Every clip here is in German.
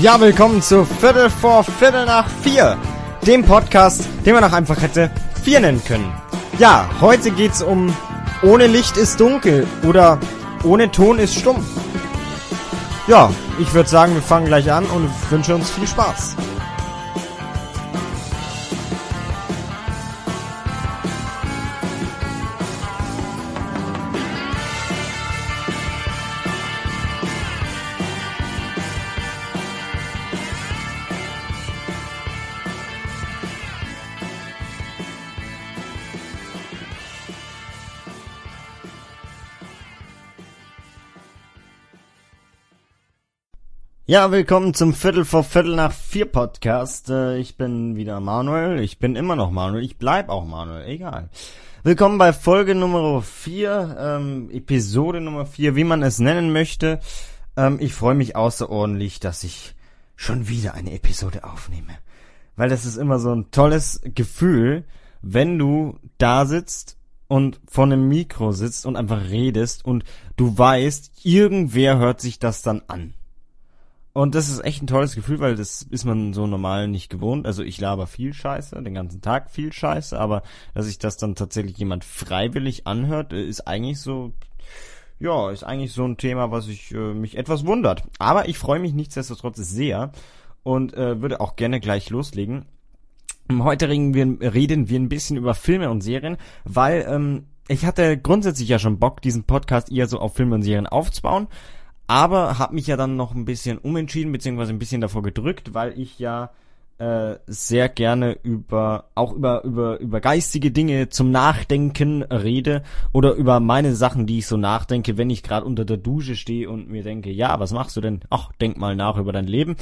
Ja, willkommen zu Viertel vor Viertel nach vier, dem Podcast, den man auch einfach hätte vier nennen können. Ja, heute geht's um Ohne Licht ist dunkel oder Ohne Ton ist stumm. Ja, ich würde sagen, wir fangen gleich an und wünsche uns viel Spaß. Ja, willkommen zum Viertel vor Viertel nach vier Podcast. Äh, ich bin wieder Manuel. Ich bin immer noch Manuel. Ich bleib auch Manuel. Egal. Willkommen bei Folge Nummer vier, ähm, Episode Nummer vier, wie man es nennen möchte. Ähm, ich freue mich außerordentlich, dass ich schon wieder eine Episode aufnehme. Weil das ist immer so ein tolles Gefühl, wenn du da sitzt und vor einem Mikro sitzt und einfach redest und du weißt, irgendwer hört sich das dann an. Und das ist echt ein tolles Gefühl, weil das ist man so normal nicht gewohnt. Also ich laber viel Scheiße, den ganzen Tag viel Scheiße, aber dass sich das dann tatsächlich jemand freiwillig anhört, äh, ist eigentlich so, ja, ist eigentlich so ein Thema, was ich äh, mich etwas wundert. Aber ich freue mich nichtsdestotrotz sehr und äh, würde auch gerne gleich loslegen. Heute reden wir, reden wir ein bisschen über Filme und Serien, weil ähm, ich hatte grundsätzlich ja schon Bock, diesen Podcast eher so auf Filme und Serien aufzubauen aber habe mich ja dann noch ein bisschen umentschieden, beziehungsweise ein bisschen davor gedrückt, weil ich ja äh, sehr gerne über auch über über über geistige Dinge zum Nachdenken rede oder über meine Sachen, die ich so nachdenke, wenn ich gerade unter der Dusche stehe und mir denke, ja, was machst du denn? Ach, denk mal nach über dein Leben.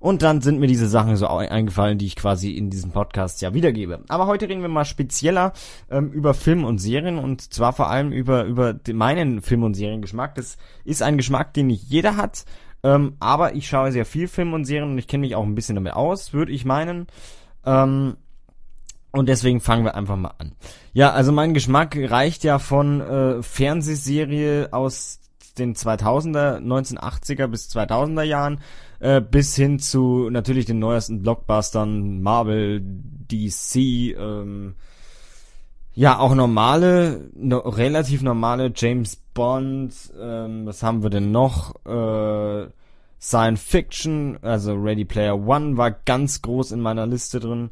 Und dann sind mir diese Sachen so eingefallen, die ich quasi in diesem Podcast ja wiedergebe. Aber heute reden wir mal spezieller ähm, über Film und Serien und zwar vor allem über, über meinen Film- und Seriengeschmack. Das ist ein Geschmack, den nicht jeder hat, ähm, aber ich schaue sehr viel Film und Serien und ich kenne mich auch ein bisschen damit aus, würde ich meinen. Ähm, und deswegen fangen wir einfach mal an. Ja, also mein Geschmack reicht ja von äh, Fernsehserie aus den 2000er, 1980er bis 2000er Jahren äh, bis hin zu natürlich den neuesten Blockbustern, Marvel, DC, ähm, ja, auch normale, no, relativ normale James Bond, ähm, was haben wir denn noch? Äh, Science Fiction, also Ready Player One war ganz groß in meiner Liste drin.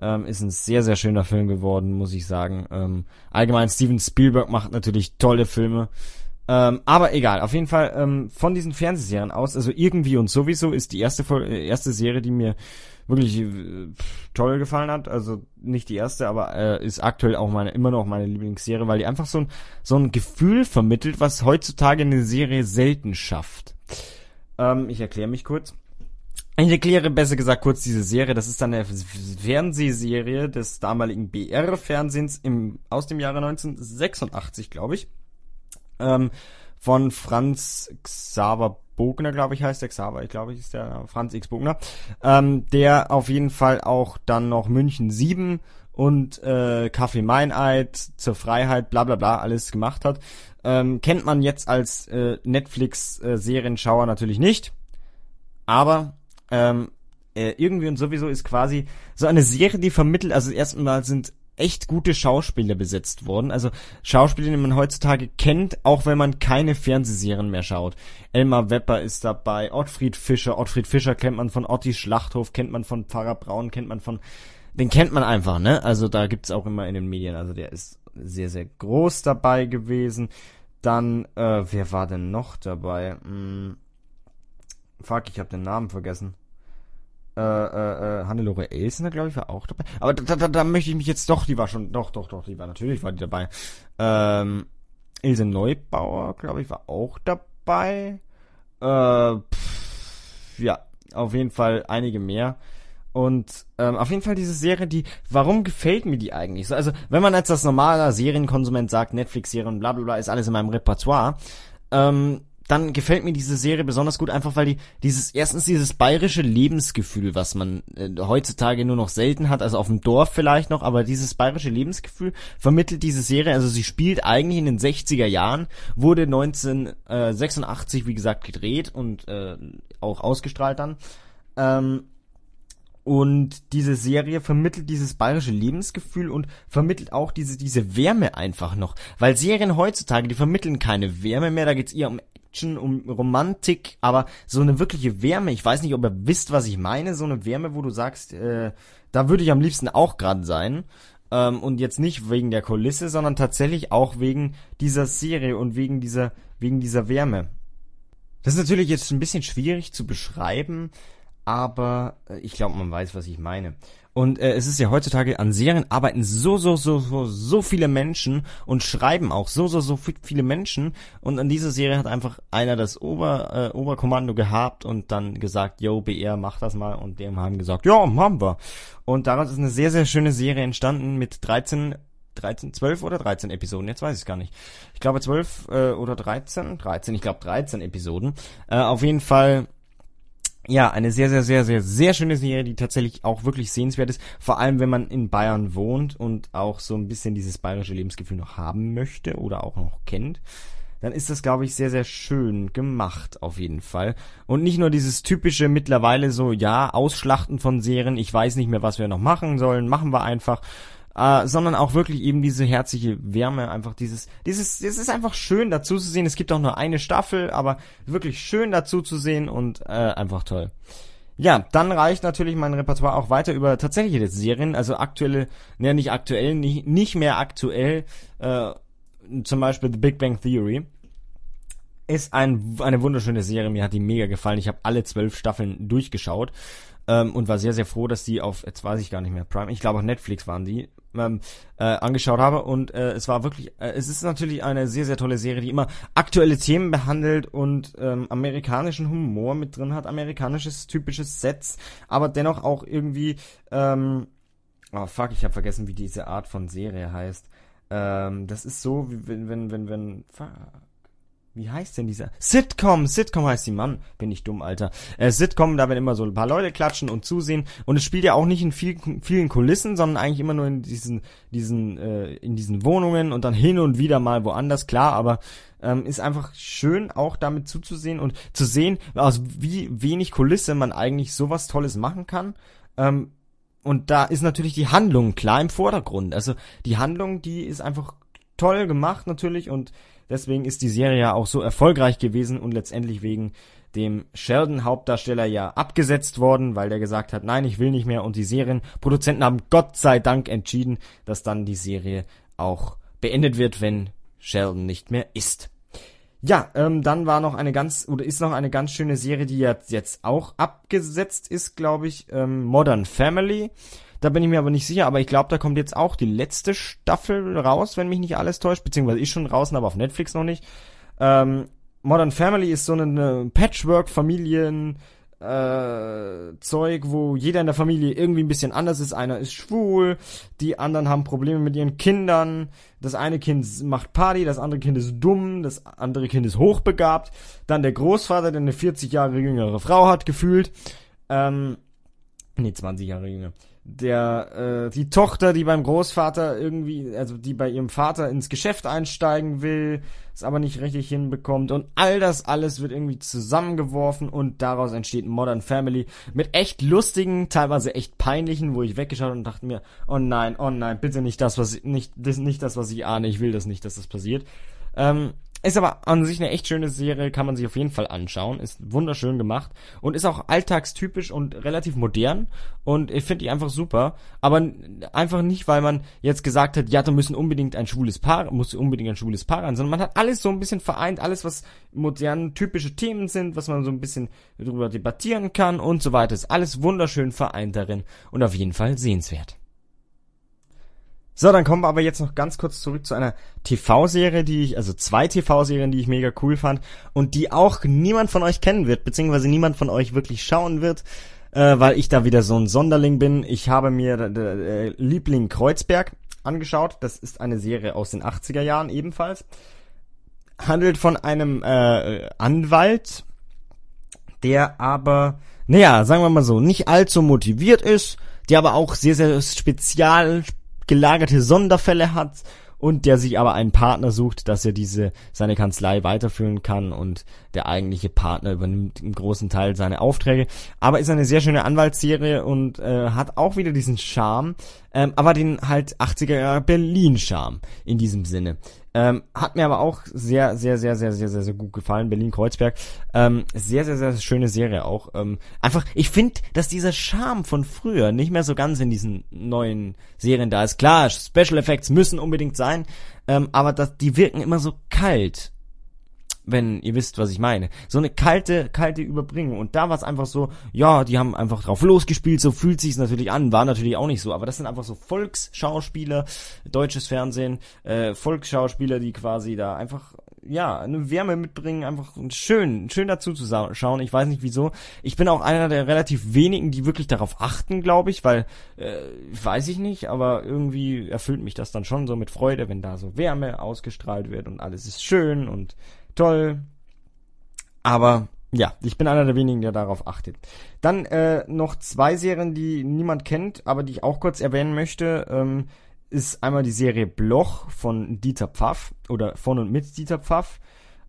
Ähm, ist ein sehr, sehr schöner Film geworden, muss ich sagen. Ähm, allgemein Steven Spielberg macht natürlich tolle Filme. Ähm, aber egal, auf jeden Fall ähm, von diesen Fernsehserien aus, also irgendwie und sowieso ist die erste äh, erste Serie, die mir wirklich äh, toll gefallen hat. Also nicht die erste, aber äh, ist aktuell auch meine immer noch meine Lieblingsserie, weil die einfach so ein so ein Gefühl vermittelt, was heutzutage eine Serie selten schafft. Ähm, ich erkläre mich kurz. Ich erkläre besser gesagt kurz diese Serie. Das ist dann eine Fernsehserie des damaligen BR-Fernsehens im aus dem Jahre 1986, glaube ich ähm, von Franz Xaver Bogner, glaube ich, heißt der Xaver, ich glaube, ich ist der Franz X Bogner, ähm, der auf jeden Fall auch dann noch München 7 und äh, Kaffee Meineid zur Freiheit, bla bla bla, alles gemacht hat. Ähm, kennt man jetzt als äh, Netflix-Serienschauer äh, natürlich nicht, aber ähm, äh, irgendwie und sowieso ist quasi so eine Serie, die vermittelt, also erstmal sind echt gute Schauspieler besetzt worden. Also Schauspieler, die man heutzutage kennt, auch wenn man keine Fernsehserien mehr schaut. Elmar Wepper ist dabei, Ottfried Fischer. Ottfried Fischer kennt man von Otti Schlachthof, kennt man von Pfarrer Braun, kennt man von... Den kennt man einfach, ne? Also da gibt's auch immer in den Medien. Also der ist sehr, sehr groß dabei gewesen. Dann, äh, wer war denn noch dabei? Hm, fuck, ich habe den Namen vergessen äh, äh, äh, Hannelore Elsner, glaube ich, war auch dabei. Aber da, da, da möchte ich mich jetzt doch, die war schon, doch, doch, doch, die war natürlich, war die dabei. Ähm, Ilse Neubauer, glaube ich, war auch dabei. Äh, pff, ja, auf jeden Fall einige mehr. Und ähm, auf jeden Fall diese Serie, die, warum gefällt mir die eigentlich so? Also, wenn man als das normale Serienkonsument sagt, Netflix-Serien, bla bla bla, ist alles in meinem Repertoire, ähm, dann gefällt mir diese Serie besonders gut, einfach weil die dieses erstens dieses bayerische Lebensgefühl, was man äh, heutzutage nur noch selten hat, also auf dem Dorf vielleicht noch, aber dieses bayerische Lebensgefühl vermittelt diese Serie. Also sie spielt eigentlich in den 60er Jahren, wurde 1986 wie gesagt gedreht und äh, auch ausgestrahlt dann. Ähm, und diese Serie vermittelt dieses bayerische Lebensgefühl und vermittelt auch diese, diese Wärme einfach noch. Weil Serien heutzutage, die vermitteln keine Wärme mehr, da geht's eher um Action, um Romantik, aber so eine wirkliche Wärme, ich weiß nicht, ob ihr wisst, was ich meine, so eine Wärme, wo du sagst, äh, da würde ich am liebsten auch gerade sein. Ähm, und jetzt nicht wegen der Kulisse, sondern tatsächlich auch wegen dieser Serie und wegen dieser, wegen dieser Wärme. Das ist natürlich jetzt ein bisschen schwierig zu beschreiben, aber äh, ich glaube, man weiß, was ich meine. Und äh, es ist ja heutzutage an Serien arbeiten so, so, so, so, so viele Menschen und schreiben auch so, so, so viele Menschen. Und an dieser Serie hat einfach einer das Ober, äh, Oberkommando gehabt und dann gesagt, yo, BR, mach das mal. Und dem haben gesagt, ja, machen wir. Und daraus ist eine sehr, sehr schöne Serie entstanden mit 13 13, 12 oder 13 Episoden, jetzt weiß ich gar nicht. Ich glaube 12 äh, oder 13, 13, ich glaube 13 Episoden. Äh, auf jeden Fall ja, eine sehr, sehr, sehr, sehr, sehr schöne Serie, die tatsächlich auch wirklich sehenswert ist. Vor allem, wenn man in Bayern wohnt und auch so ein bisschen dieses bayerische Lebensgefühl noch haben möchte oder auch noch kennt. Dann ist das, glaube ich, sehr, sehr schön gemacht, auf jeden Fall. Und nicht nur dieses typische mittlerweile so, ja, Ausschlachten von Serien, ich weiß nicht mehr, was wir noch machen sollen, machen wir einfach, äh, sondern auch wirklich eben diese herzliche Wärme, einfach dieses, dieses, es ist einfach schön dazu zu sehen. Es gibt auch nur eine Staffel, aber wirklich schön dazu zu sehen und äh, einfach toll. Ja, dann reicht natürlich mein Repertoire auch weiter über tatsächliche Serien, also aktuelle, ne, nicht aktuell, nicht, nicht mehr aktuell, äh, zum Beispiel The Big Bang Theory ist ein, eine wunderschöne Serie. Mir hat die mega gefallen. Ich habe alle zwölf Staffeln durchgeschaut ähm, und war sehr, sehr froh, dass die auf, jetzt weiß ich gar nicht mehr, Prime, ich glaube auf Netflix waren die, ähm, äh, angeschaut habe und äh, es war wirklich, äh, es ist natürlich eine sehr, sehr tolle Serie, die immer aktuelle Themen behandelt und ähm, amerikanischen Humor mit drin hat, amerikanisches typisches Sets, aber dennoch auch irgendwie, ähm, oh fuck, ich habe vergessen, wie diese Art von Serie heißt. Ähm, das ist so, wie wenn, wenn, wenn, wenn, wie heißt denn dieser? Sitcom, Sitcom heißt die Mann. Bin ich dumm, Alter. Äh, Sitcom, da werden immer so ein paar Leute klatschen und zusehen. Und es spielt ja auch nicht in viel, vielen Kulissen, sondern eigentlich immer nur in diesen, diesen, äh, in diesen Wohnungen und dann hin und wieder mal woanders, klar, aber ähm, ist einfach schön, auch damit zuzusehen und zu sehen, aus wie wenig Kulisse man eigentlich sowas Tolles machen kann. Ähm, und da ist natürlich die Handlung klar im Vordergrund. Also die Handlung, die ist einfach toll gemacht natürlich und Deswegen ist die Serie ja auch so erfolgreich gewesen und letztendlich wegen dem Sheldon-Hauptdarsteller ja abgesetzt worden, weil der gesagt hat, nein, ich will nicht mehr. Und die Serienproduzenten haben Gott sei Dank entschieden, dass dann die Serie auch beendet wird, wenn Sheldon nicht mehr ist. Ja, ähm, dann war noch eine ganz, oder ist noch eine ganz schöne Serie, die jetzt, jetzt auch abgesetzt ist, glaube ich, ähm, Modern Family. Da bin ich mir aber nicht sicher, aber ich glaube, da kommt jetzt auch die letzte Staffel raus, wenn mich nicht alles täuscht, beziehungsweise ist schon draußen, aber auf Netflix noch nicht. Ähm, Modern Family ist so eine Patchwork-Familien, äh, Zeug, wo jeder in der Familie irgendwie ein bisschen anders ist. Einer ist schwul, die anderen haben Probleme mit ihren Kindern. Das eine Kind macht Party, das andere Kind ist dumm, das andere Kind ist hochbegabt. Dann der Großvater, der eine 40 Jahre jüngere Frau hat, gefühlt. Ähm, nee, 20 Jahre jünger der äh, die Tochter, die beim Großvater irgendwie, also die bei ihrem Vater ins Geschäft einsteigen will, es aber nicht richtig hinbekommt und all das alles wird irgendwie zusammengeworfen und daraus entsteht Modern Family mit echt lustigen, teilweise echt peinlichen, wo ich weggeschaut und dachte mir, oh nein, oh nein, bitte nicht das, was ich, nicht das nicht das, was ich ahne, ich will das nicht, dass das passiert. Ähm, ist aber an sich eine echt schöne Serie, kann man sich auf jeden Fall anschauen. Ist wunderschön gemacht und ist auch alltagstypisch und relativ modern. Und ich finde die einfach super. Aber einfach nicht, weil man jetzt gesagt hat, ja, da müssen unbedingt ein schwules Paar, muss unbedingt ein schwules Paar rein, sondern man hat alles so ein bisschen vereint, alles, was modern typische Themen sind, was man so ein bisschen darüber debattieren kann und so weiter. Ist alles wunderschön vereint darin und auf jeden Fall sehenswert. So, dann kommen wir aber jetzt noch ganz kurz zurück zu einer TV-Serie, die ich, also zwei TV-Serien, die ich mega cool fand und die auch niemand von euch kennen wird, beziehungsweise niemand von euch wirklich schauen wird, äh, weil ich da wieder so ein Sonderling bin. Ich habe mir äh, Liebling Kreuzberg angeschaut. Das ist eine Serie aus den 80er Jahren ebenfalls. Handelt von einem äh, Anwalt, der aber, naja, sagen wir mal so, nicht allzu motiviert ist, der aber auch sehr, sehr spezial gelagerte Sonderfälle hat und der sich aber einen Partner sucht, dass er diese seine Kanzlei weiterführen kann und der eigentliche Partner übernimmt im großen Teil seine Aufträge. Aber ist eine sehr schöne Anwaltsserie und äh, hat auch wieder diesen Charme, ähm, aber den halt 80er Jahre Berlin-Charme in diesem Sinne. Ähm, hat mir aber auch sehr, sehr, sehr, sehr, sehr, sehr, sehr gut gefallen. Berlin-Kreuzberg. Ähm, sehr, sehr, sehr schöne Serie auch. Ähm, einfach, ich finde, dass dieser Charme von früher nicht mehr so ganz in diesen neuen Serien da ist. Klar, Special Effects müssen unbedingt sein, ähm, aber das, die wirken immer so kalt wenn ihr wisst, was ich meine. So eine kalte, kalte Überbringung. Und da war es einfach so, ja, die haben einfach drauf losgespielt, so fühlt sich's natürlich an, war natürlich auch nicht so, aber das sind einfach so Volksschauspieler, deutsches Fernsehen, äh, Volksschauspieler, die quasi da einfach ja, eine Wärme mitbringen, einfach schön, schön dazu zu schauen. Ich weiß nicht wieso. Ich bin auch einer der relativ wenigen, die wirklich darauf achten, glaube ich, weil, äh, weiß ich nicht, aber irgendwie erfüllt mich das dann schon so mit Freude, wenn da so Wärme ausgestrahlt wird und alles ist schön und toll. Aber ja, ich bin einer der wenigen, der darauf achtet. Dann äh, noch zwei Serien, die niemand kennt, aber die ich auch kurz erwähnen möchte. Ähm, ist einmal die Serie Bloch von Dieter Pfaff oder von und mit Dieter Pfaff.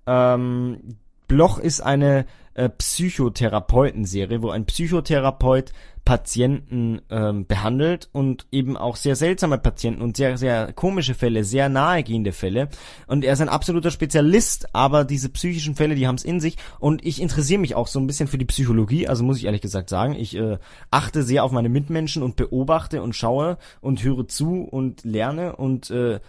Ähm, Bloch ist eine äh, Psychotherapeutenserie, wo ein Psychotherapeut Patienten ähm, behandelt und eben auch sehr seltsame Patienten und sehr, sehr komische Fälle, sehr nahegehende Fälle. Und er ist ein absoluter Spezialist, aber diese psychischen Fälle, die haben es in sich. Und ich interessiere mich auch so ein bisschen für die Psychologie, also muss ich ehrlich gesagt sagen, ich äh, achte sehr auf meine Mitmenschen und beobachte und schaue und höre zu und lerne und äh,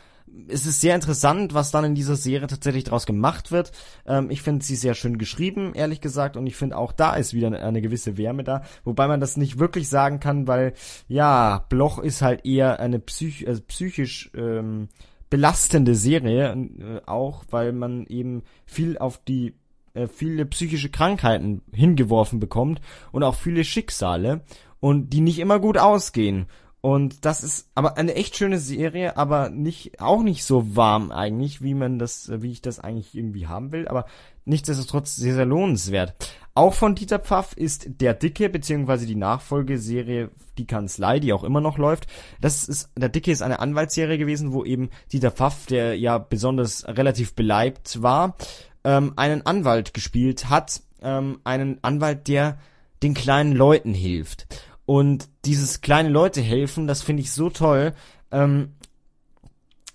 es ist sehr interessant, was dann in dieser Serie tatsächlich daraus gemacht wird. Ähm, ich finde sie sehr schön geschrieben, ehrlich gesagt, und ich finde auch da ist wieder eine, eine, gewisse Wärme da, wobei man das nicht wirklich sagen kann, weil ja, Bloch ist halt eher eine psych also psychisch ähm, belastende Serie, äh, auch weil man eben viel auf die äh, viele psychische Krankheiten hingeworfen bekommt und auch viele Schicksale und die nicht immer gut ausgehen. Und das ist aber eine echt schöne Serie, aber nicht, auch nicht so warm eigentlich, wie man das, wie ich das eigentlich irgendwie haben will, aber nichtsdestotrotz sehr, sehr lohnenswert. Auch von Dieter Pfaff ist Der Dicke, beziehungsweise die Nachfolgeserie Die Kanzlei, die auch immer noch läuft. Das ist, Der Dicke ist eine Anwaltsserie gewesen, wo eben Dieter Pfaff, der ja besonders relativ beleibt war, ähm, einen Anwalt gespielt hat, ähm, einen Anwalt, der den kleinen Leuten hilft. Und dieses kleine Leute helfen, das finde ich so toll. Ähm,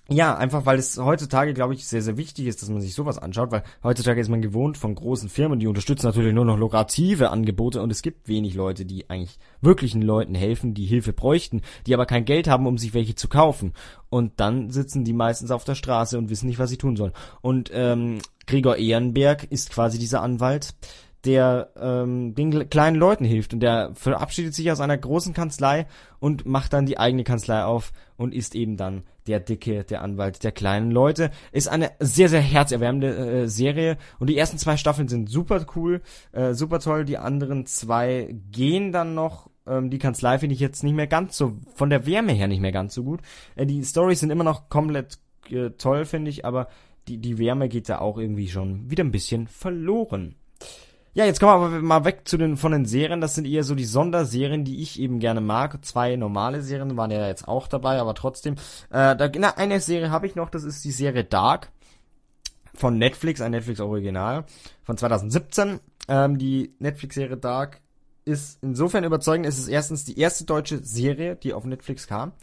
ja, einfach weil es heutzutage, glaube ich, sehr, sehr wichtig ist, dass man sich sowas anschaut, weil heutzutage ist man gewohnt von großen Firmen, die unterstützen natürlich nur noch lukrative Angebote und es gibt wenig Leute, die eigentlich wirklichen Leuten helfen, die Hilfe bräuchten, die aber kein Geld haben, um sich welche zu kaufen. Und dann sitzen die meistens auf der Straße und wissen nicht, was sie tun sollen. Und ähm, Gregor Ehrenberg ist quasi dieser Anwalt, der ähm, den kleinen Leuten hilft und der verabschiedet sich aus einer großen Kanzlei und macht dann die eigene Kanzlei auf und ist eben dann der Dicke, der Anwalt der kleinen Leute. Ist eine sehr, sehr herzerwärmende äh, Serie und die ersten zwei Staffeln sind super cool, äh, super toll. Die anderen zwei gehen dann noch. Ähm, die Kanzlei finde ich jetzt nicht mehr ganz so, von der Wärme her nicht mehr ganz so gut. Äh, die Stories sind immer noch komplett äh, toll, finde ich, aber die, die Wärme geht da auch irgendwie schon wieder ein bisschen verloren. Ja, jetzt kommen wir aber mal weg zu den, von den Serien. Das sind eher so die Sonderserien, die ich eben gerne mag. Zwei normale Serien waren ja jetzt auch dabei, aber trotzdem. Äh, da, na, eine Serie habe ich noch, das ist die Serie Dark von Netflix, ein Netflix-Original von 2017. Ähm, die Netflix-Serie Dark ist insofern überzeugend, es ist erstens die erste deutsche Serie, die auf Netflix kam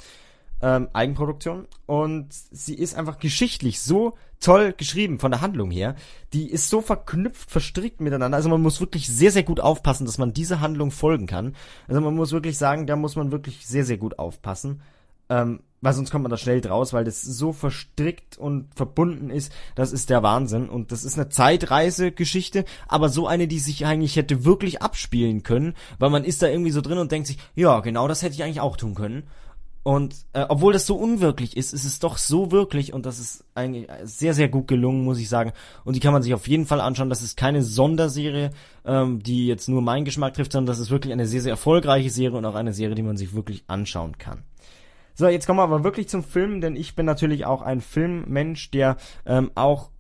ähm, Eigenproduktion und sie ist einfach geschichtlich so toll geschrieben von der Handlung her. Die ist so verknüpft, verstrickt miteinander. Also man muss wirklich sehr, sehr gut aufpassen, dass man dieser Handlung folgen kann. Also man muss wirklich sagen, da muss man wirklich sehr, sehr gut aufpassen. Ähm, weil sonst kommt man da schnell draus, weil das so verstrickt und verbunden ist, das ist der Wahnsinn. Und das ist eine Zeitreisegeschichte, aber so eine, die sich eigentlich hätte wirklich abspielen können, weil man ist da irgendwie so drin und denkt sich, ja, genau das hätte ich eigentlich auch tun können. Und äh, obwohl das so unwirklich ist, ist es doch so wirklich und das ist eigentlich sehr, sehr gut gelungen, muss ich sagen. Und die kann man sich auf jeden Fall anschauen. Das ist keine Sonderserie, ähm, die jetzt nur meinen Geschmack trifft, sondern das ist wirklich eine sehr, sehr erfolgreiche Serie und auch eine Serie, die man sich wirklich anschauen kann. So, jetzt kommen wir aber wirklich zum Film, denn ich bin natürlich auch ein Filmmensch, der ähm, auch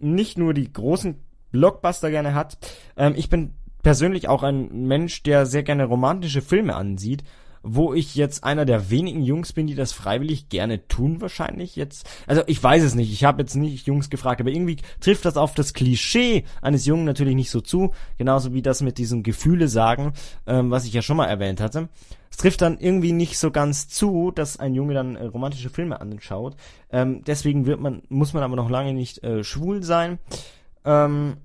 nicht nur die großen Blockbuster gerne hat. Ähm, ich bin persönlich auch ein Mensch, der sehr gerne romantische Filme ansieht wo ich jetzt einer der wenigen Jungs bin, die das freiwillig gerne tun wahrscheinlich jetzt. Also ich weiß es nicht, ich habe jetzt nicht Jungs gefragt, aber irgendwie trifft das auf das Klischee eines Jungen natürlich nicht so zu, genauso wie das mit diesem Gefühle sagen, ähm, was ich ja schon mal erwähnt hatte. Es trifft dann irgendwie nicht so ganz zu, dass ein Junge dann äh, romantische Filme anschaut. Ähm, deswegen wird man, muss man aber noch lange nicht äh, schwul sein. Ähm,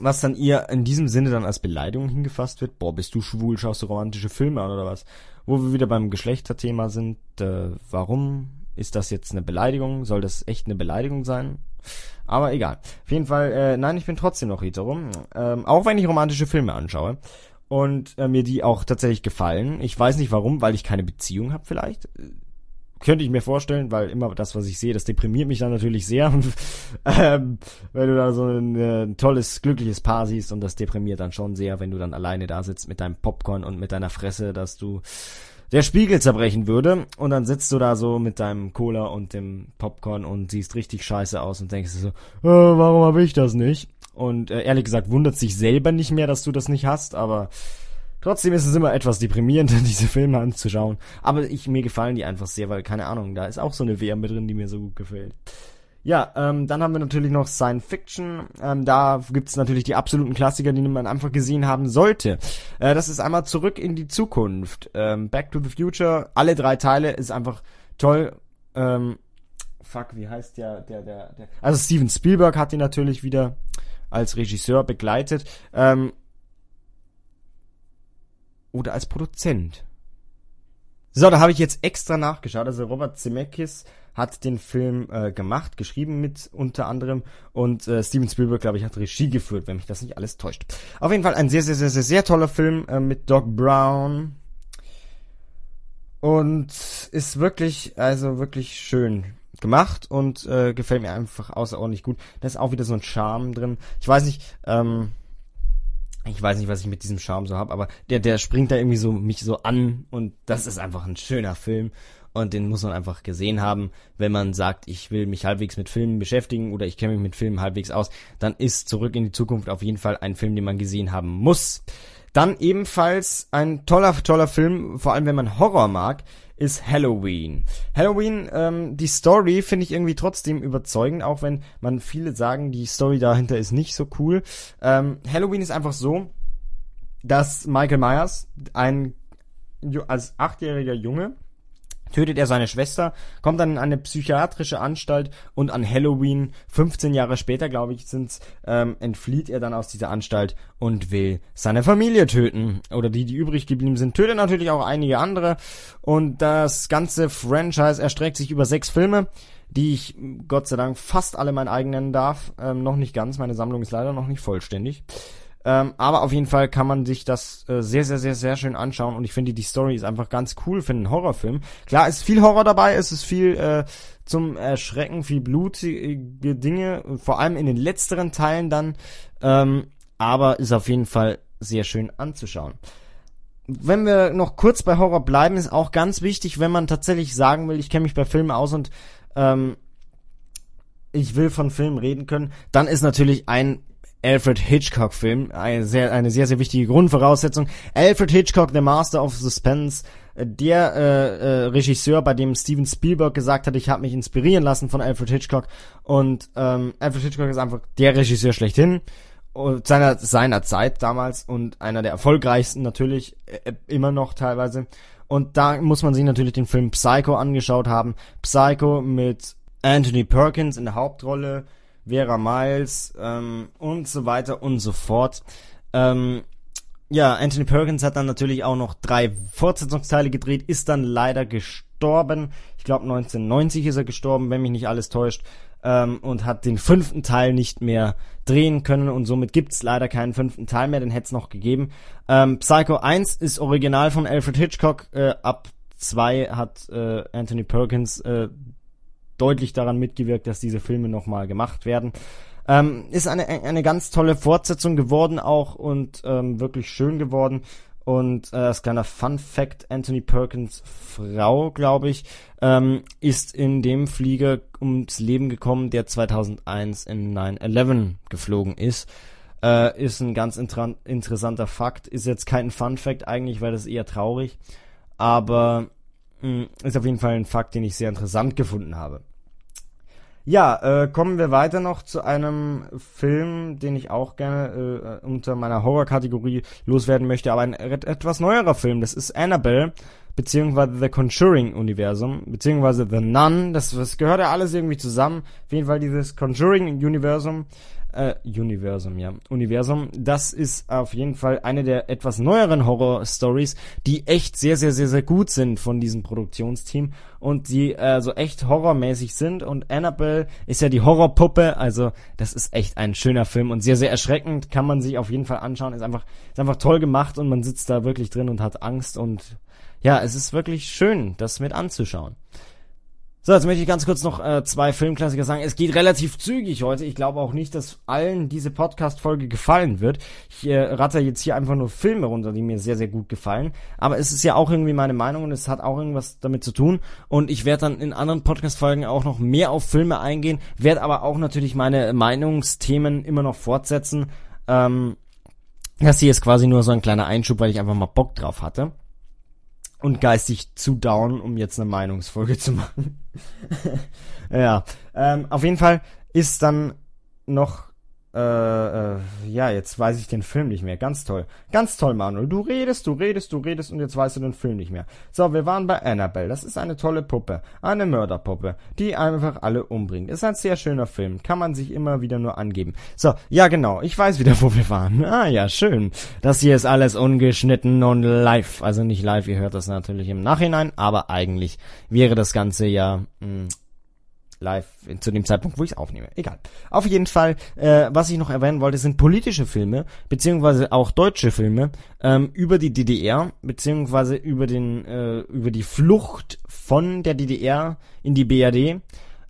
was dann ihr in diesem Sinne dann als Beleidigung hingefasst wird. Boah, bist du schwul, schaust du romantische Filme an oder was? Wo wir wieder beim Geschlechterthema sind. Äh, warum ist das jetzt eine Beleidigung? Soll das echt eine Beleidigung sein? Aber egal. Auf jeden Fall, äh, nein, ich bin trotzdem noch hetero. Ähm, auch wenn ich romantische Filme anschaue. Und äh, mir die auch tatsächlich gefallen. Ich weiß nicht warum, weil ich keine Beziehung habe vielleicht könnte ich mir vorstellen, weil immer das, was ich sehe, das deprimiert mich dann natürlich sehr. ähm, wenn du da so ein, äh, tolles, glückliches Paar siehst und das deprimiert dann schon sehr, wenn du dann alleine da sitzt mit deinem Popcorn und mit deiner Fresse, dass du der Spiegel zerbrechen würde und dann sitzt du da so mit deinem Cola und dem Popcorn und siehst richtig scheiße aus und denkst so, äh, warum habe ich das nicht? Und äh, ehrlich gesagt wundert sich selber nicht mehr, dass du das nicht hast, aber Trotzdem ist es immer etwas deprimierend, diese Filme anzuschauen. Aber ich, mir gefallen die einfach sehr, weil, keine Ahnung, da ist auch so eine Wärme drin, die mir so gut gefällt. Ja, ähm, dann haben wir natürlich noch Science Fiction. Ähm, da gibt's natürlich die absoluten Klassiker, die man einfach gesehen haben sollte. Äh, das ist einmal Zurück in die Zukunft. Ähm, Back to the Future, alle drei Teile ist einfach toll. Ähm, fuck, wie heißt der, der, der, der. Also Steven Spielberg hat ihn natürlich wieder als Regisseur begleitet. Ähm, oder als Produzent. So, da habe ich jetzt extra nachgeschaut. Also Robert Zemeckis hat den Film äh, gemacht, geschrieben mit unter anderem und äh, Steven Spielberg, glaube ich, hat Regie geführt, wenn mich das nicht alles täuscht. Auf jeden Fall ein sehr, sehr, sehr, sehr, sehr toller Film äh, mit Doc Brown und ist wirklich, also wirklich schön gemacht und äh, gefällt mir einfach außerordentlich gut. Da ist auch wieder so ein Charme drin. Ich weiß nicht, ähm, ich weiß nicht, was ich mit diesem Charme so hab, aber der, der springt da irgendwie so mich so an und das ist einfach ein schöner Film und den muss man einfach gesehen haben. Wenn man sagt, ich will mich halbwegs mit Filmen beschäftigen oder ich kenne mich mit Filmen halbwegs aus, dann ist Zurück in die Zukunft auf jeden Fall ein Film, den man gesehen haben muss. Dann ebenfalls ein toller, toller Film, vor allem wenn man Horror mag, ist Halloween. Halloween, ähm, die Story finde ich irgendwie trotzdem überzeugend, auch wenn man viele sagen, die Story dahinter ist nicht so cool. Ähm, Halloween ist einfach so, dass Michael Myers ein als achtjähriger Junge tötet er seine Schwester, kommt dann in eine psychiatrische Anstalt und an Halloween, 15 Jahre später, glaube ich, sind's, ähm, entflieht er dann aus dieser Anstalt und will seine Familie töten. Oder die, die übrig geblieben sind, tötet natürlich auch einige andere. Und das ganze Franchise erstreckt sich über sechs Filme die ich Gott sei Dank fast alle mein eigen nennen darf. Ähm, noch nicht ganz, meine Sammlung ist leider noch nicht vollständig. Ähm, aber auf jeden Fall kann man sich das äh, sehr, sehr, sehr, sehr schön anschauen und ich finde, die Story ist einfach ganz cool für einen Horrorfilm. Klar, ist viel Horror dabei, es ist viel äh, zum Erschrecken, viel blutige Dinge, vor allem in den letzteren Teilen dann, ähm, aber ist auf jeden Fall sehr schön anzuschauen. Wenn wir noch kurz bei Horror bleiben, ist auch ganz wichtig, wenn man tatsächlich sagen will, ich kenne mich bei Filmen aus und ähm, ich will von Filmen reden können, dann ist natürlich ein Alfred Hitchcock-Film. Eine sehr, eine sehr, sehr wichtige Grundvoraussetzung. Alfred Hitchcock, The Master of Suspense, äh, der äh, äh, Regisseur, bei dem Steven Spielberg gesagt hat, ich habe mich inspirieren lassen von Alfred Hitchcock. Und ähm, Alfred Hitchcock ist einfach der Regisseur schlechthin seiner seiner Zeit damals und einer der erfolgreichsten natürlich äh, immer noch teilweise. Und da muss man sich natürlich den Film Psycho angeschaut haben. Psycho mit Anthony Perkins in der Hauptrolle, Vera Miles ähm, und so weiter und so fort. Ähm, ja, Anthony Perkins hat dann natürlich auch noch drei Fortsetzungsteile gedreht, ist dann leider gestorben. Ich glaube 1990 ist er gestorben, wenn mich nicht alles täuscht. Ähm, und hat den fünften Teil nicht mehr drehen können und somit gibt's leider keinen fünften Teil mehr, den hätte es noch gegeben. Ähm, Psycho 1 ist original von Alfred Hitchcock, äh, ab 2 hat äh, Anthony Perkins äh, deutlich daran mitgewirkt, dass diese Filme nochmal gemacht werden. Ähm, ist eine, eine ganz tolle Fortsetzung geworden auch und ähm, wirklich schön geworden. Und äh, als kleiner Fun Fact, Anthony Perkins Frau, glaube ich, ähm, ist in dem Flieger ums Leben gekommen, der 2001 in 9-11 geflogen ist. Äh, ist ein ganz interessanter Fakt. Ist jetzt kein Fun Fact eigentlich, weil das eher traurig. aber ist auf jeden Fall ein Fakt, den ich sehr interessant gefunden habe. Ja, äh, kommen wir weiter noch zu einem Film, den ich auch gerne äh, unter meiner Horror-Kategorie loswerden möchte, aber ein etwas neuerer Film. Das ist Annabelle, beziehungsweise The Conjuring-Universum, beziehungsweise The Nun. Das, das gehört ja alles irgendwie zusammen. Auf jeden Fall dieses Conjuring-Universum äh, Universum, ja. Universum. Das ist auf jeden Fall eine der etwas neueren Horror-Stories, die echt sehr, sehr, sehr, sehr gut sind von diesem Produktionsteam und die äh, so echt horrormäßig sind. Und Annabelle ist ja die Horrorpuppe, also das ist echt ein schöner Film und sehr, sehr erschreckend. Kann man sich auf jeden Fall anschauen. Ist einfach, ist einfach toll gemacht und man sitzt da wirklich drin und hat Angst und ja, es ist wirklich schön, das mit anzuschauen. So, jetzt möchte ich ganz kurz noch äh, zwei Filmklassiker sagen. Es geht relativ zügig heute. Ich glaube auch nicht, dass allen diese Podcast-Folge gefallen wird. Ich äh, ratter jetzt hier einfach nur Filme runter, die mir sehr, sehr gut gefallen. Aber es ist ja auch irgendwie meine Meinung und es hat auch irgendwas damit zu tun. Und ich werde dann in anderen Podcast-Folgen auch noch mehr auf Filme eingehen, werde aber auch natürlich meine Meinungsthemen immer noch fortsetzen. Ähm, das hier ist quasi nur so ein kleiner Einschub, weil ich einfach mal Bock drauf hatte und geistig zu down, um jetzt eine Meinungsfolge zu machen. ja, ähm, auf jeden Fall ist dann noch äh, äh, ja, jetzt weiß ich den Film nicht mehr. Ganz toll. Ganz toll, Manuel. Du redest, du redest, du redest und jetzt weißt du den Film nicht mehr. So, wir waren bei Annabelle. Das ist eine tolle Puppe. Eine Mörderpuppe, die einfach alle umbringt. Ist ein sehr schöner Film. Kann man sich immer wieder nur angeben. So, ja genau. Ich weiß wieder, wo wir waren. Ah ja, schön. Das hier ist alles ungeschnitten und live. Also nicht live, ihr hört das natürlich im Nachhinein, aber eigentlich wäre das Ganze ja mh, hm, live zu dem Zeitpunkt, wo ich es aufnehme. Egal. Auf jeden Fall, äh, was ich noch erwähnen wollte, sind politische Filme, beziehungsweise auch deutsche Filme ähm, über die DDR, beziehungsweise über den äh, über die Flucht von der DDR in die BRD.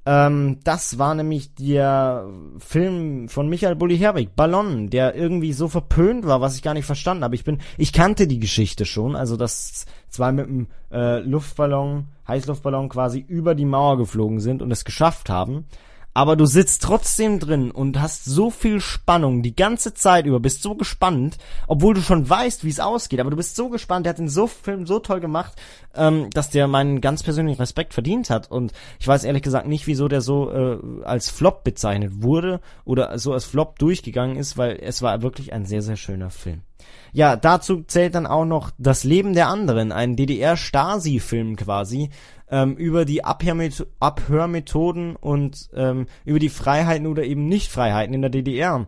Ähm, das war nämlich der Film von Michael Bulli Herbig, Ballon, der irgendwie so verpönt war, was ich gar nicht verstanden habe. Ich bin, ich kannte die Geschichte schon, also dass zwei mit einem äh, Luftballon, Heißluftballon quasi über die Mauer geflogen sind und es geschafft haben aber du sitzt trotzdem drin und hast so viel Spannung die ganze Zeit über, bist so gespannt, obwohl du schon weißt, wie es ausgeht, aber du bist so gespannt, der hat den so Film so toll gemacht, ähm, dass der meinen ganz persönlichen Respekt verdient hat und ich weiß ehrlich gesagt nicht, wieso der so äh, als Flop bezeichnet wurde oder so als Flop durchgegangen ist, weil es war wirklich ein sehr, sehr schöner Film. Ja, dazu zählt dann auch noch Das Leben der anderen, ein DDR-Stasi-Film quasi, ähm, über die Abhörmet Abhörmethoden und ähm, über die Freiheiten oder eben Nicht-Freiheiten in der DDR.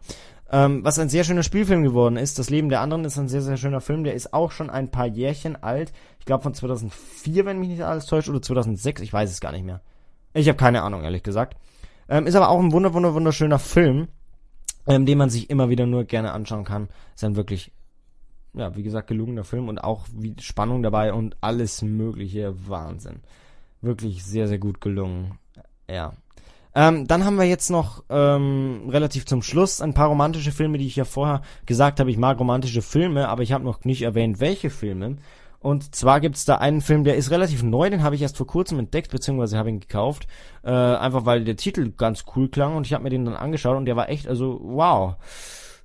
Ähm, was ein sehr schöner Spielfilm geworden ist. Das Leben der anderen ist ein sehr, sehr schöner Film. Der ist auch schon ein paar Jährchen alt. Ich glaube von 2004, wenn mich nicht alles täuscht, oder 2006. Ich weiß es gar nicht mehr. Ich habe keine Ahnung, ehrlich gesagt. Ähm, ist aber auch ein wunder, wunder, wunderschöner Film, ähm, den man sich immer wieder nur gerne anschauen kann. Ist ein wirklich, ja, wie gesagt, gelungener Film und auch wie Spannung dabei und alles mögliche Wahnsinn wirklich sehr, sehr gut gelungen. Ja. Ähm, dann haben wir jetzt noch ähm, relativ zum Schluss ein paar romantische Filme, die ich ja vorher gesagt habe. Ich mag romantische Filme, aber ich habe noch nicht erwähnt, welche Filme. Und zwar gibt's da einen Film, der ist relativ neu, den habe ich erst vor kurzem entdeckt, beziehungsweise habe ihn gekauft. Äh, einfach weil der Titel ganz cool klang und ich habe mir den dann angeschaut und der war echt, also wow.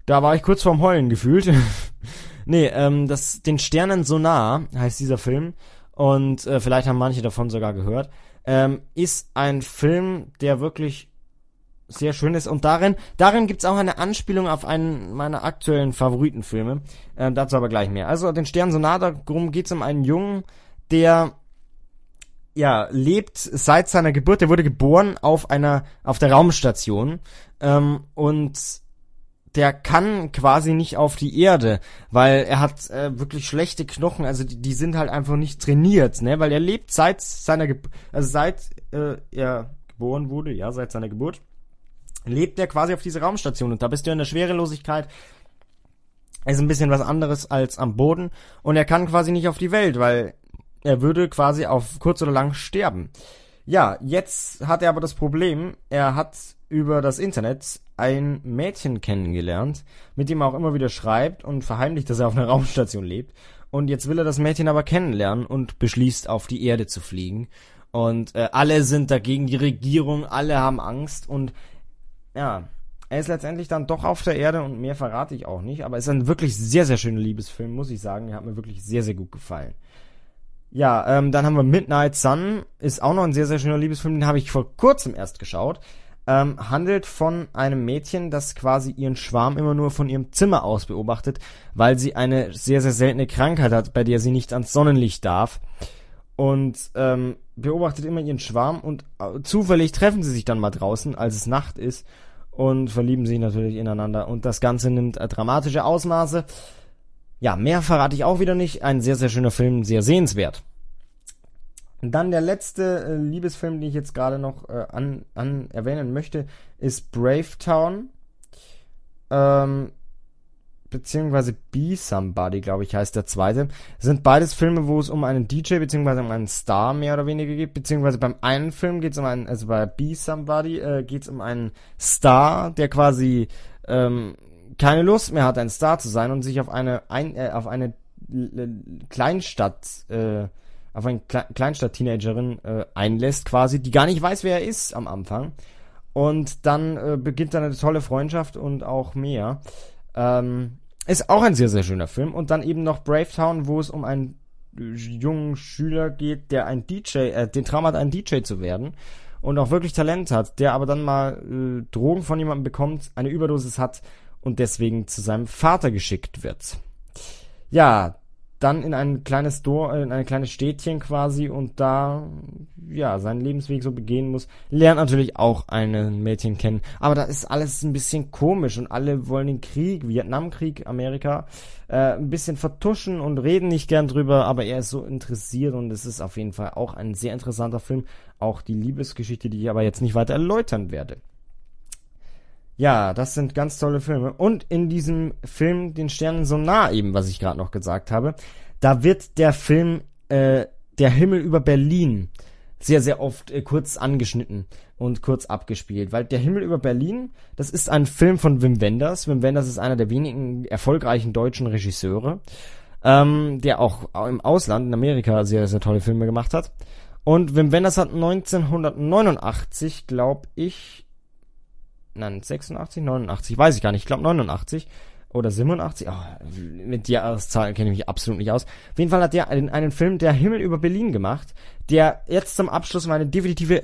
Da war ich kurz vorm Heulen gefühlt. nee, ähm, das, den Sternen so nah heißt dieser Film und äh, vielleicht haben manche davon sogar gehört, ähm, ist ein Film, der wirklich sehr schön ist. Und darin, darin gibt's auch eine Anspielung auf einen meiner aktuellen Favoritenfilme. Äh, dazu aber gleich mehr. Also den Stern Sonata, darum geht's um einen Jungen, der ja lebt seit seiner Geburt. Der wurde geboren auf einer auf der Raumstation ähm, und der kann quasi nicht auf die Erde, weil er hat äh, wirklich schlechte Knochen, also die, die sind halt einfach nicht trainiert, ne, weil er lebt seit seiner Ge also seit äh, er geboren wurde, ja, seit seiner Geburt lebt er quasi auf dieser Raumstation und da bist du in der Schwerelosigkeit ist ein bisschen was anderes als am Boden und er kann quasi nicht auf die Welt, weil er würde quasi auf kurz oder lang sterben. Ja, jetzt hat er aber das Problem, er hat über das Internet ein Mädchen kennengelernt, mit dem er auch immer wieder schreibt und verheimlicht, dass er auf einer Raumstation lebt. Und jetzt will er das Mädchen aber kennenlernen und beschließt, auf die Erde zu fliegen. Und äh, alle sind dagegen, die Regierung, alle haben Angst und ja, er ist letztendlich dann doch auf der Erde und mehr verrate ich auch nicht, aber es ist ein wirklich sehr, sehr schöner Liebesfilm, muss ich sagen. Er hat mir wirklich sehr, sehr gut gefallen. Ja, ähm, dann haben wir Midnight Sun, ist auch noch ein sehr, sehr schöner Liebesfilm, den habe ich vor kurzem erst geschaut. Ähm, handelt von einem Mädchen, das quasi ihren Schwarm immer nur von ihrem Zimmer aus beobachtet, weil sie eine sehr, sehr seltene Krankheit hat, bei der sie nicht ans Sonnenlicht darf. Und ähm, beobachtet immer ihren Schwarm und äh, zufällig treffen sie sich dann mal draußen, als es Nacht ist und verlieben sich natürlich ineinander. Und das Ganze nimmt äh, dramatische Ausmaße. Ja, mehr verrate ich auch wieder nicht. Ein sehr, sehr schöner Film, sehr sehenswert. Dann der letzte äh, Liebesfilm, den ich jetzt gerade noch äh, an, an erwähnen möchte, ist Brave Town. Ähm, beziehungsweise Be Somebody, glaube ich, heißt der zweite. Sind beides Filme, wo es um einen DJ beziehungsweise um einen Star mehr oder weniger geht. Beziehungsweise beim einen Film geht es um einen, also bei Be Somebody äh, geht es um einen Star, der quasi ähm, keine Lust mehr hat, ein Star zu sein und sich auf eine ein, äh, auf eine Kleinstadt äh, auf eine Kle Kleinstadt-Teenagerin äh, einlässt, quasi, die gar nicht weiß, wer er ist am Anfang. Und dann äh, beginnt dann eine tolle Freundschaft und auch mehr. Ähm, ist auch ein sehr, sehr schöner Film. Und dann eben noch Brave Town, wo es um einen jungen Schüler geht, der ein DJ, äh, den Traum hat, ein DJ zu werden und auch wirklich Talent hat, der aber dann mal äh, Drogen von jemandem bekommt, eine Überdosis hat und deswegen zu seinem Vater geschickt wird. Ja, dann in ein kleines Dorf, in ein kleines Städtchen quasi und da ja seinen Lebensweg so begehen muss, lernt natürlich auch ein Mädchen kennen. Aber da ist alles ein bisschen komisch und alle wollen den Krieg, Vietnamkrieg, Amerika, äh, ein bisschen vertuschen und reden nicht gern drüber, aber er ist so interessiert und es ist auf jeden Fall auch ein sehr interessanter Film. Auch die Liebesgeschichte, die ich aber jetzt nicht weiter erläutern werde. Ja, das sind ganz tolle Filme. Und in diesem Film Den Sternen so nah eben, was ich gerade noch gesagt habe, da wird der Film äh, Der Himmel über Berlin sehr, sehr oft äh, kurz angeschnitten und kurz abgespielt. Weil Der Himmel über Berlin, das ist ein Film von Wim Wenders. Wim Wenders ist einer der wenigen erfolgreichen deutschen Regisseure, ähm, der auch im Ausland, in Amerika, sehr, sehr tolle Filme gemacht hat. Und Wim Wenders hat 1989, glaube ich, nein, 86, 89, weiß ich gar nicht, ich glaube 89 oder 87, oh, mit Jahreszahlen kenne ich mich absolut nicht aus. Auf jeden Fall hat der einen, einen Film, der Himmel über Berlin gemacht, der jetzt zum Abschluss meine definitive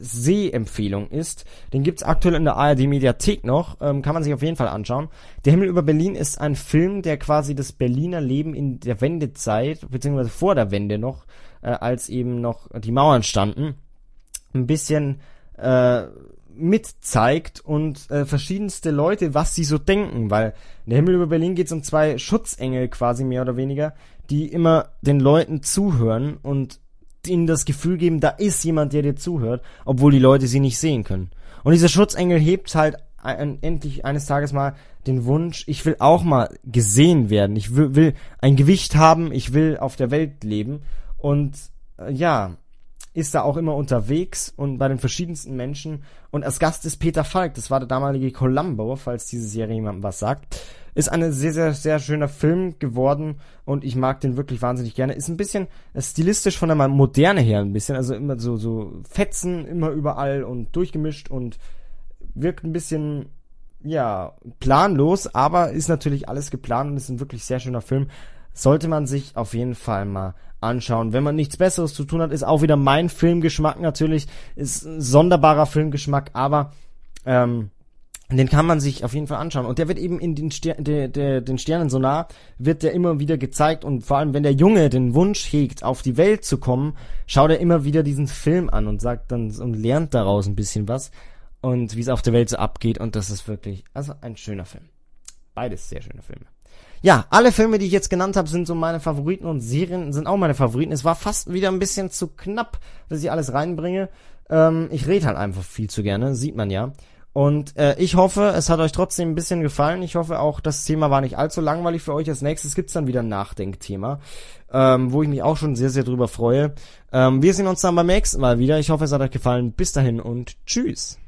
Sehempfehlung ist. Den gibt's aktuell in der ARD Mediathek noch, ähm, kann man sich auf jeden Fall anschauen. Der Himmel über Berlin ist ein Film, der quasi das Berliner Leben in der Wendezeit, beziehungsweise vor der Wende noch, äh, als eben noch die Mauern standen, ein bisschen äh, mitzeigt und äh, verschiedenste Leute, was sie so denken, weil in der Himmel über Berlin geht es um zwei Schutzengel quasi mehr oder weniger, die immer den Leuten zuhören und ihnen das Gefühl geben, da ist jemand, der dir zuhört, obwohl die Leute sie nicht sehen können. Und dieser Schutzengel hebt halt ein, endlich eines Tages mal den Wunsch, ich will auch mal gesehen werden, ich will, will ein Gewicht haben, ich will auf der Welt leben und äh, ja, ist da auch immer unterwegs und bei den verschiedensten Menschen. Und als Gast ist Peter Falk, das war der damalige Columbo, falls diese Serie jemandem was sagt. Ist eine sehr, sehr, sehr schöner Film geworden und ich mag den wirklich wahnsinnig gerne. Ist ein bisschen stilistisch von der Moderne her ein bisschen, also immer so, so Fetzen immer überall und durchgemischt und wirkt ein bisschen, ja, planlos, aber ist natürlich alles geplant und ist ein wirklich sehr schöner Film sollte man sich auf jeden Fall mal anschauen. Wenn man nichts Besseres zu tun hat, ist auch wieder mein Filmgeschmack natürlich, ist ein sonderbarer Filmgeschmack, aber ähm, den kann man sich auf jeden Fall anschauen. Und der wird eben in den, Ster de, de, den Sternen so nah, wird der immer wieder gezeigt. Und vor allem, wenn der Junge den Wunsch hegt, auf die Welt zu kommen, schaut er immer wieder diesen Film an und sagt dann und lernt daraus ein bisschen was. Und wie es auf der Welt so abgeht. Und das ist wirklich, also ein schöner Film. Beides sehr schöne Filme. Ja, alle Filme, die ich jetzt genannt habe, sind so meine Favoriten und Serien sind auch meine Favoriten. Es war fast wieder ein bisschen zu knapp, dass ich alles reinbringe. Ähm, ich rede halt einfach viel zu gerne, sieht man ja. Und äh, ich hoffe, es hat euch trotzdem ein bisschen gefallen. Ich hoffe auch, das Thema war nicht allzu langweilig für euch. Als nächstes gibt's dann wieder ein Nachdenkthema, ähm, wo ich mich auch schon sehr, sehr drüber freue. Ähm, wir sehen uns dann beim nächsten Mal wieder. Ich hoffe, es hat euch gefallen. Bis dahin und tschüss.